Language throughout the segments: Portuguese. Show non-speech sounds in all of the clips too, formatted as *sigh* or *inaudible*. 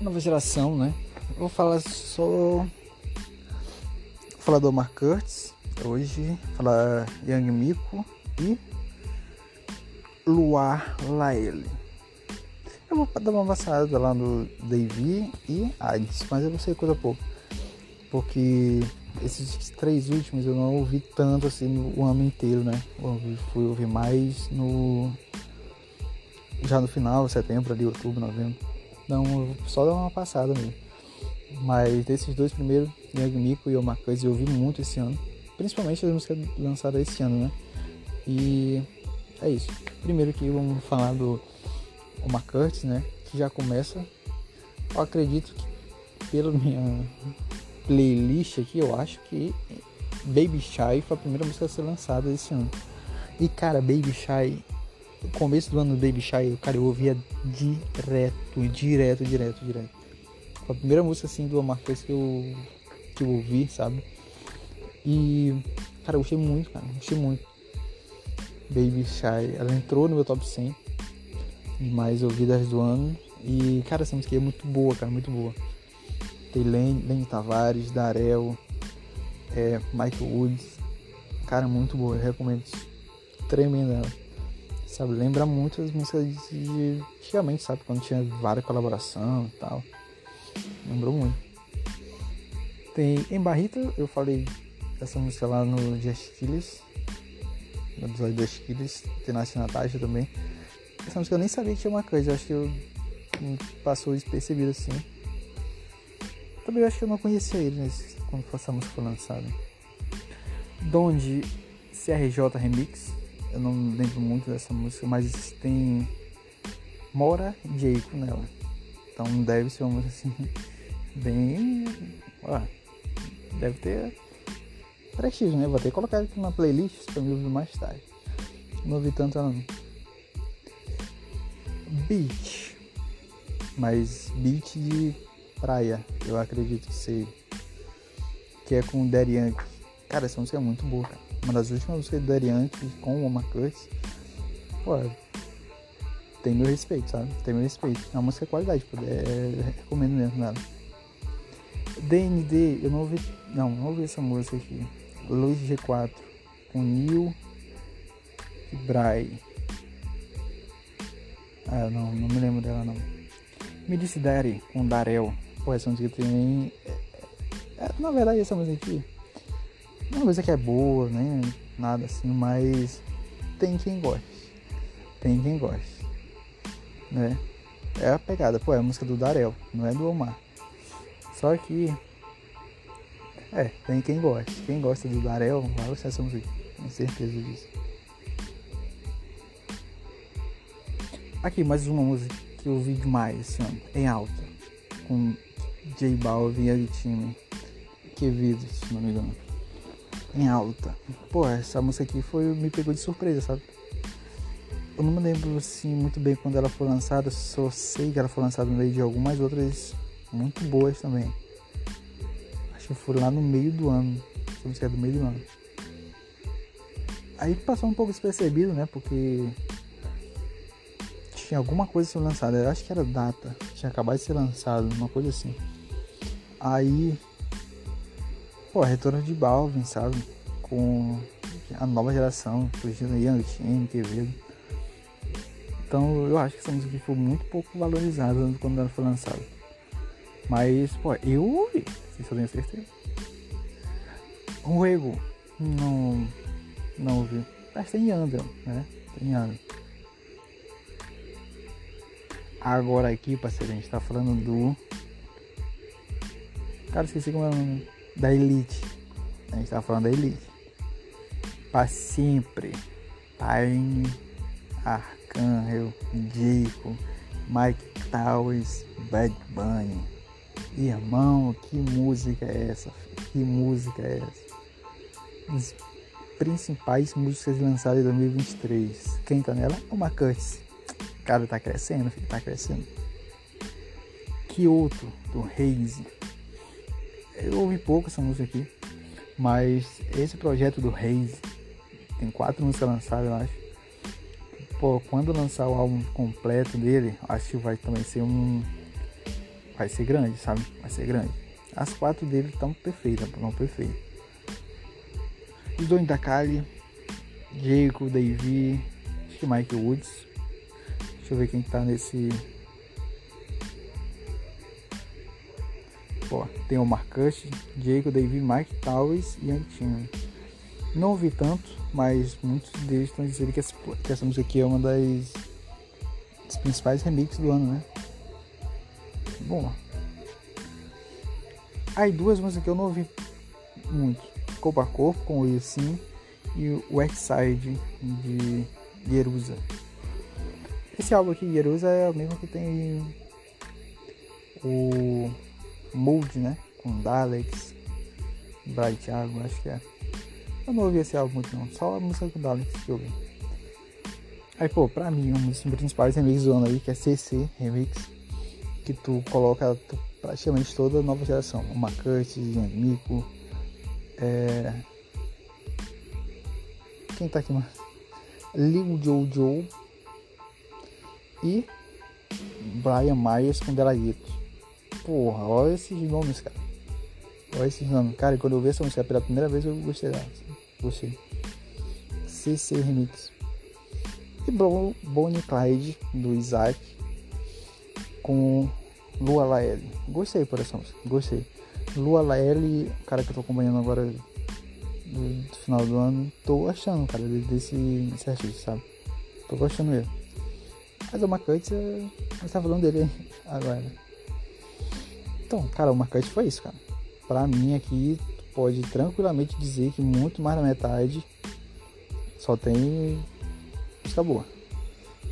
nova geração, né? Vou falar só. Vou falar do Omar Curtis hoje, falar Young Miko e Luar Laele. Eu vou dar uma passada lá no Davy e Hades, mas eu vou sei coisa pouco. Porque esses três últimos eu não ouvi tanto assim no ano inteiro, né? Eu fui ouvir mais no. Já no final, setembro, ali, outubro, novembro. Só dar uma passada mesmo. Mas desses dois primeiros, Young Miko e Omakaz, eu ouvi muito esse ano. Principalmente as músicas lançadas esse ano, né? E é isso. Primeiro que vamos falar do Curtis, né? Que já começa. Eu acredito que pela minha playlist aqui, eu acho que Baby Shy foi a primeira música a ser lançada esse ano. E cara, Baby Shy, começo do ano do Baby Shy, cara, eu ouvia direto, direto, direto, direto. Foi a primeira música assim do Omar que eu, que eu ouvi, sabe? E cara, eu gostei muito, cara, gostei muito. Baby Shy, ela entrou no meu top 100 de mais ouvidas do ano. E, cara, essa música é muito boa, cara, muito boa. Tem Lenny Tavares, Darel, é, Michael Woods. Cara, muito boa, eu recomendo. Tremenda. Sabe, lembra muito as músicas de antigamente, sabe? Quando tinha várias colaborações e tal. Lembrou muito. Tem Em Barrita, eu falei dessa música lá no Just Killers no episódio das Killers, tem na Natasha também. Essa música eu nem sabia que tinha uma coisa, eu acho que eu passou despercebido assim. Também eu acho que eu não conhecia ele né, quando essa música foi lançada. Donde CRJ Remix, eu não lembro muito dessa música, mas tem Mora Jacob nela. Então deve ser uma música assim, *laughs* bem. Ó, deve ter prestígio, né? Vou ter que colocar aqui na playlist pra me ouvir mais tarde. Não ouvi tanto não. Beach. Mas beach de praia, eu acredito que seja. Que é com o Daddy. Cara, essa música é muito boa, cara. Uma das últimas músicas do Yankee com o Oma Curtis. Pô, tem meu respeito, sabe? Tem meu respeito. É uma música de qualidade, pô. É, recomendo mesmo nada. DND, eu não ouvi. Não, não ouvi essa música aqui. Luz G4 com Neil e Bray. Ah, não, não me lembro dela não. Me disse Daddy com Darel. Pô, essa música também. É, é, na verdade, essa música aqui. É uma música que é boa, nem né? nada assim, mas tem quem goste. Tem quem goste. Né? É a pegada, pô, é a música do Darel, não é do Omar. Só que é, tem quem gosta. Quem gosta do Darel vai gostar dessa música. Tenho certeza disso. Aqui, mais uma música que eu ouvi demais esse ano, em alta. Com J Balvin e Time. Que vídeo, se não me engano. Em alta. Pô, essa música aqui foi, me pegou de surpresa, sabe? Eu não me lembro assim muito bem quando ela foi lançada, só sei que ela foi lançada no meio de algumas outras muito boas também que foi lá no meio do ano. Essa música é do meio do ano. Aí passou um pouco despercebido, né? Porque tinha alguma coisa sendo lançada. Eu acho que era data. Tinha acabado de ser lançado, uma coisa assim. Aí. Pô, retorno de Balvin, sabe? Com a nova geração, surgindo Young Team, Quevedo. Então eu acho que essa música foi muito pouco valorizada quando ela foi lançada. Mas, pô, eu ouvi. Isso eu tenho certeza. Ruego, não, não ouvi. Mas tem Andrew, né? Tem Andrew. Agora aqui, parceiro, a gente tá falando do. Cara, esqueci como é o nome. Da Elite. A gente tá falando da Elite. Pra sempre. Paine, Arcangel, Dico, Mike Towers, Bad Bunny. Irmão, que música é essa? Que música é essa? As principais músicas lançadas em 2023. Quem tá nela? O Marcante. Cara, tá crescendo, filho, tá crescendo. Kyoto, do Reise. Eu ouvi pouco essa música aqui, mas esse projeto do Reise tem quatro músicas lançadas, eu acho. Pô, quando lançar o álbum completo dele, acho que vai também ser um vai ser grande, sabe? Vai ser grande. As quatro dele estão perfeitas, não perfeitas. Os dois da Kali, Jacob, Davy, acho que Mike Woods. Deixa eu ver quem tá nesse. Tem o Marcus, Jacob, Davy, Mike Towers e Antino. Não ouvi tanto, mas muitos deles estão dizendo que essa, que essa música aqui é uma das, das principais remixes do ano, né? Bom. Aí duas músicas que eu não ouvi muito. Corpo a Corpo com o Sim e o West Side de Jerusa. Esse álbum aqui, Jerusa, é o mesmo que tem o Mold, né? Com Daleks, Bright Thiago, acho que é. Eu não ouvi esse álbum muito não, só a música com Daleks que eu ouvi. Aí, pô, pra mim, um dos principais remixes do ano aí, que é CC Remix, que tu coloca tu, praticamente toda a nova geração. O Macurt, Mico, é... Quem tá aqui mais? Lil Jojo e Brian Myers com Delaguito. Porra, olha esses nomes, cara. Olha esses nomes. Cara, quando eu vi essa música pela primeira vez, eu gostei dela. Gostei. CC Remix. E Bonnie Clyde, do Isaac, com Lua Laelle. Gostei por essa música, gostei. Lua Laelle, cara que eu tô acompanhando agora do, final do ano, tô gostando, cara, desse, desse artista, sabe? Tô gostando mesmo. Mas o Marcante, você tá falando dele *laughs* agora. Então, cara, o Marcante foi isso, cara. Pra mim aqui, pode tranquilamente dizer que muito mais da metade só tem música boa.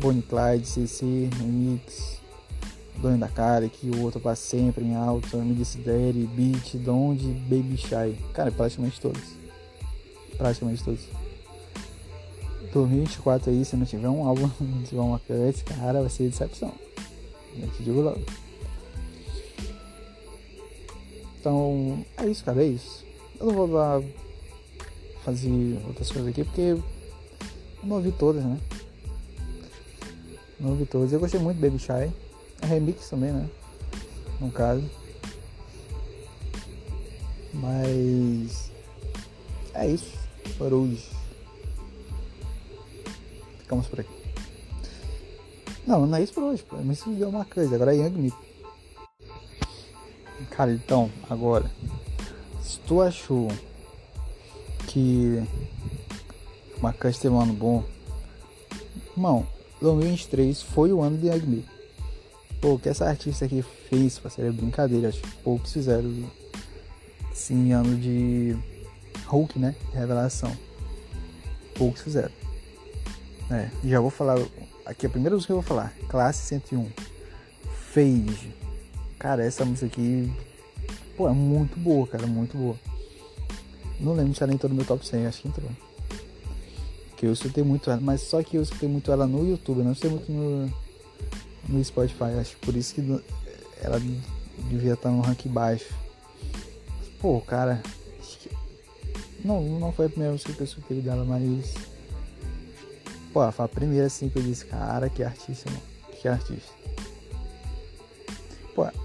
Bonnie Clyde, CC, Remix, Dono da Cara, que o outro passa sempre em alta, Me Daddy, Beat, Donde, Baby Shy. Cara, praticamente todos. Praticamente todos. 2024 aí, se não tiver um álbum, *laughs* não tiver uma cut, cara, vai ser decepção. Eu te digo logo. Então, é isso, cara, é isso. Eu não vou lá fazer outras coisas aqui porque eu não ouvi todas, né? Não ouvi todas. Eu gostei muito do Baby Shy. É remix também, né? No caso. Mas é isso por hoje. Ficamos por aqui. Não, não é isso por hoje, pô. Me subiu uma coisa, agora é Young Mico. Cara, então, agora. Se tu achou que uma teve um ano bom, irmão, 2023 foi o ano de Mico. Pô, o que essa artista aqui fez, parceiro, é brincadeira. Acho que poucos fizeram sim ano de Hulk, né? Revelação. Poucos fizeram. É, já vou falar. Aqui a primeira música que eu vou falar. Classe 101. Fade. Cara, essa música aqui. Pô, é muito boa, cara. Muito boa. Não lembro se ela entrou no meu top 100. Acho que entrou. Que eu escutei muito ela. Mas só que eu escutei muito ela no YouTube. Não sei muito no, no Spotify. Acho por isso que ela devia estar no rank baixo. Pô, cara. Não, não foi a primeira música que eu escutei dela, mas Pô, foi a primeira assim que eu disse, cara, que artista, mano. Que artista.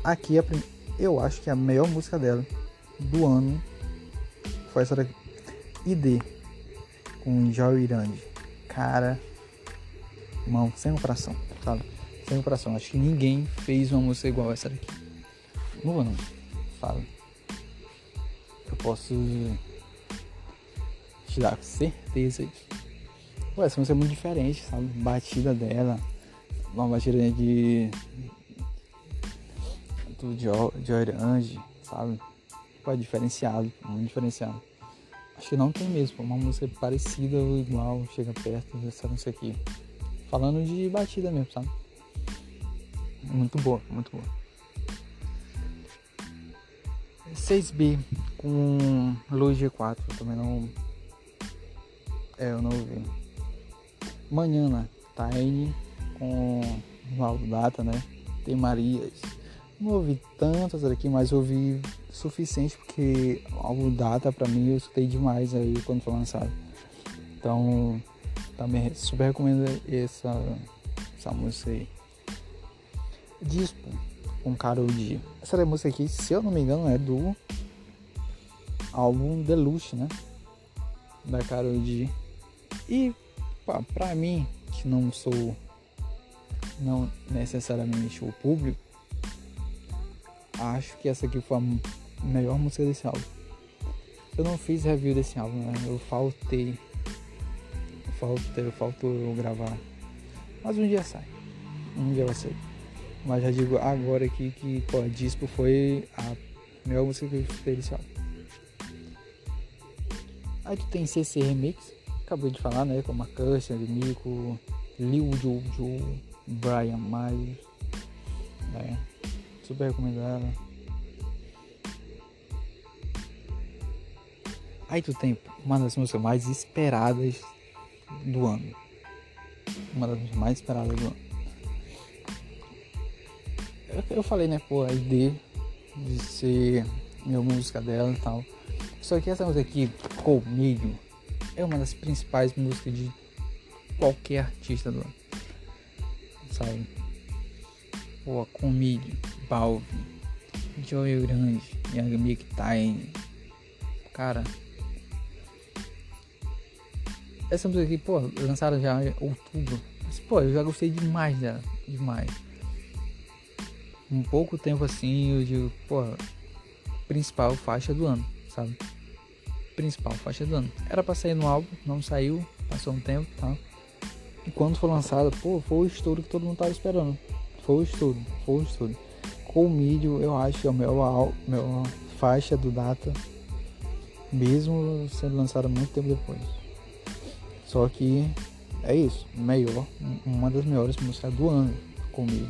Aqui a prim... eu acho que a melhor música dela do ano foi essa daqui. ID com Joy Irande. Cara, mão, sem coração, sabe? Sem coração. Acho que ninguém fez uma música igual essa daqui. No ano, sabe? Eu posso te dar certeza disso. Pô, essa música é muito diferente, sabe? Batida dela, uma batida de. Joy Orange, sabe? Pô, é diferenciado, muito diferenciado. Acho que não tem mesmo, uma música parecida ou igual, chega perto dessa música aqui. Falando de batida mesmo, sabe? Muito boa, muito boa. 6B com Luz G4, também não. É, eu não ouvi. Manhã, né? Tiny com Valdo Data, né? Tem Marias. Não ouvi tantas aqui, mas ouvi suficiente porque o Data pra mim eu escutei demais aí quando foi lançado. Então também super recomendo essa, essa música aí. Dispo com Karol G. Essa música aqui, se eu não me engano, é do álbum Deluxe, né? Da Karol G. E pá, pra mim, que não sou não necessariamente o público, acho que essa aqui foi a melhor música desse álbum. Eu não fiz review desse álbum, né? Eu faltei. Faltou eu gravar. Mas um dia sai. Um dia vai sair. Mas já digo agora aqui que pô, Disco foi a melhor música que eu escutei desse álbum. Aí tu tem CC Remix, acabei de falar, né? Com a Marcus, Nico, Lil Jojo, Brian Miles. Né? Super recomendada. Aí tu tem uma das músicas mais esperadas do ano. Uma das músicas mais esperadas do ano. Eu, falei, né, pô, a ideia de ser minha música dela e tal. Só que essa música aqui, Comigo, é uma das principais músicas de qualquer artista do ano. Sabe? Pô, Comigo, Balvin, Joey Grande, Young Mick Time. Cara, essa música aqui, pô, lançaram já em outubro. Mas, pô, eu já gostei demais dela. Demais. Um pouco tempo assim, eu digo, pô, principal faixa do ano, sabe? Principal faixa do ano. Era pra sair no álbum, não saiu, passou um tempo tá? E quando foi lançada, pô, foi o estouro que todo mundo tava esperando. Foi o estouro, foi o estouro. Com o mídio, eu acho que é meu, meu faixa do Data, mesmo sendo lançada muito tempo depois. Só que é isso, melhor, uma das melhores músicas do ano comigo.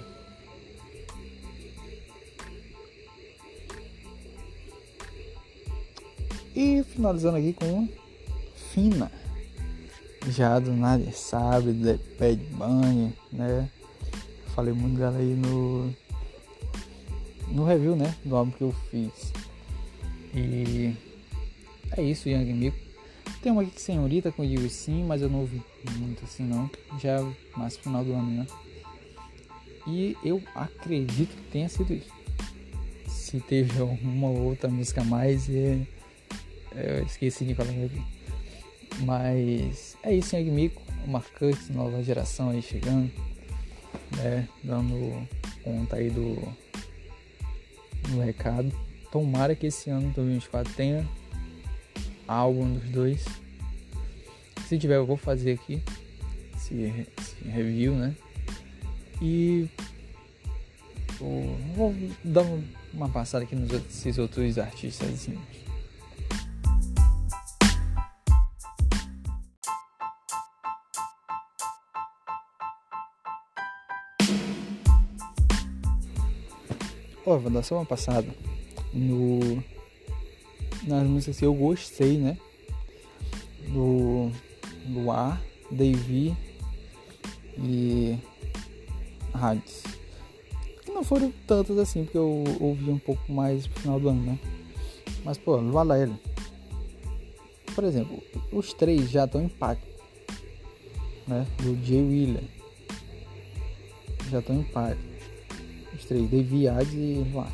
E finalizando aqui com Fina. Já do Nada Sabe, do Bad Bunny, né? Falei muito dela aí no, no review, né? Do álbum que eu fiz. E é isso, Young Mico. Tem uma aqui que senhorita, como eu digo sim, mas eu não ouvi muito assim não. Já mais final do ano, né? E eu acredito que tenha sido isso. Se teve alguma outra música a mais, é... eu esqueci de falar aqui. Mas é isso, Yang Mico, marcante, nova geração aí chegando, né? Dando conta aí do, do recado. Tomara que esse ano 2024 tenha álbum dos dois. Se tiver, eu vou fazer aqui esse, esse review, né? E vou, vou dar uma passada aqui nos esses outros artistas. Assim. Dar só uma passada no nas músicas que eu gostei, né? Do Luar, Davy e Hades. Que não foram tantas assim, porque eu ouvi um pouco mais no final do ano, né? Mas, pô, Valéria. Por exemplo, os três já estão em pacto, né? Do Jay Wheeler. Já estão em pacto. Os três, Hades e Luar.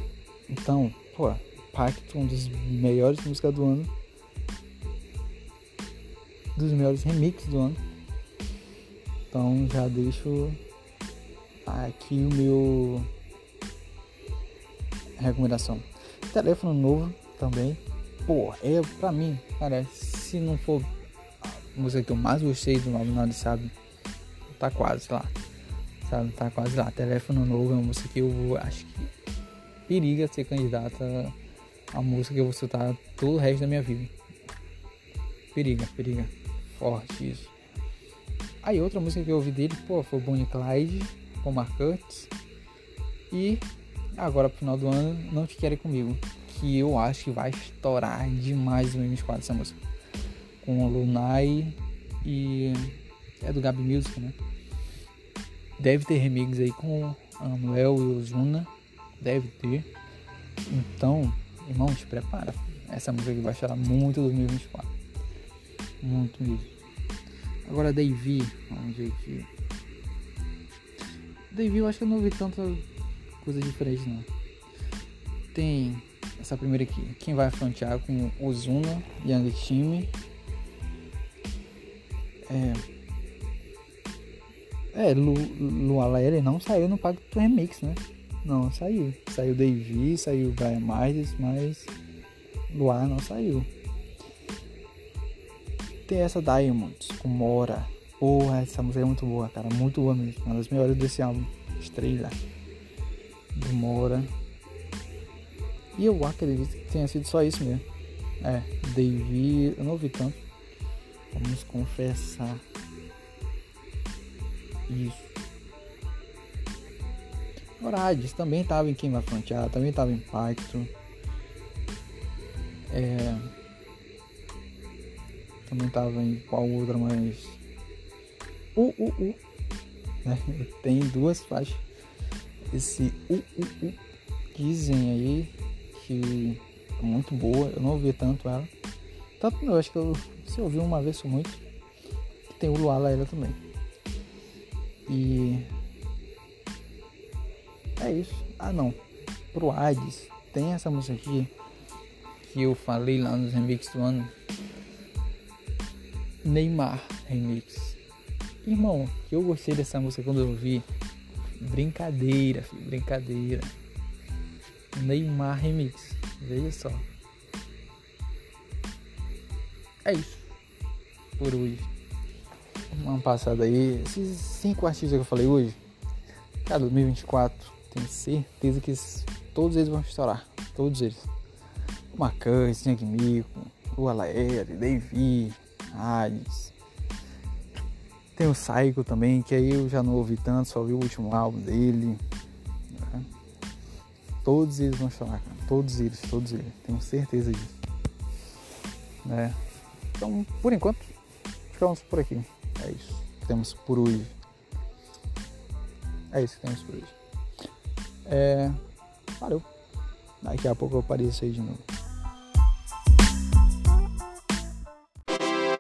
Então, pô, Pacto, um dos melhores músicas do ano. Dos melhores remixes do ano. Então já deixo aqui o meu recomendação. Telefone novo também. Pô, é pra mim, cara, se não for a música que eu mais gostei do álbum Nada Sabe, tá quase lá. Sabe, tá quase lá. Telefone novo é uma música que eu acho que periga ser candidata a música que eu vou citar todo o resto da minha vida. Periga, periga. Forte isso. Aí outra música que eu ouvi dele, pô, foi Bonnie Clyde, com Mark Curtis. E agora pro final do ano, Não Te Querem Comigo. Que eu acho que vai estourar demais no M4 essa música. Com o Lunai e. É do Gabi Music, né? Deve ter remix aí com Anuel e Ozuna. Deve ter. Então, Irmão, te prepara. Essa música aqui vai chorar muito 2024. Muito mesmo. Agora Davy. Vamos ver aqui. Davy eu acho que eu não ouvi tanta coisa diferente não. Tem essa primeira aqui. Quem vai frontear com Ozuna, Young Team. É. É, Lu, Luala ele não saiu no Pacto Remix, né? Não, saiu. Saiu Davy, saiu Brian Myers, mas Luar não saiu. Tem essa Diamonds com Mora. Porra, essa música é muito boa, cara. Muito boa mesmo. Uma das melhores desse álbum. Estrela. Do Mora. E eu acredito que tenha sido só isso mesmo. É, Davy, eu não ouvi tanto. Vamos confessar. Isso. Horades também estava em Quem Vai Frontear, também estava em Pacto. É, também estava em qual outra, mas. U, U, U. Né? *laughs* Tem duas faixas. Esse U, U, U. Dizem aí que é muito boa. Eu não ouvi tanto ela. Tanto eu acho que eu, se eu ouvi uma vez foi muito. Tem o Luala ela também. E é isso. Ah não. Pro Hades tem essa música aqui que eu falei lá nos remix do ano. Neymar Remix. Irmão, que eu gostei dessa música quando eu ouvi. Brincadeira, filho, brincadeira. Neymar Remix. Veja só. É isso. Por hoje. Uma passada aí. Esses cinco artistas que eu falei hoje. Cara, 2024. Tenho certeza que todos eles vão estourar. Todos eles. O Macan, Young Mico, o Alaer, Davy, Hades. Tem o Psycho também, que aí eu já não ouvi tanto, só ouvi o último álbum dele. Né? Todos eles vão estourar, cara. Todos eles, todos eles. Tenho certeza disso. Né? Então, por enquanto, ficamos por aqui. É isso que temos por hoje. É isso que temos por hoje. É... Valeu. Daqui a pouco eu apareço aí de novo.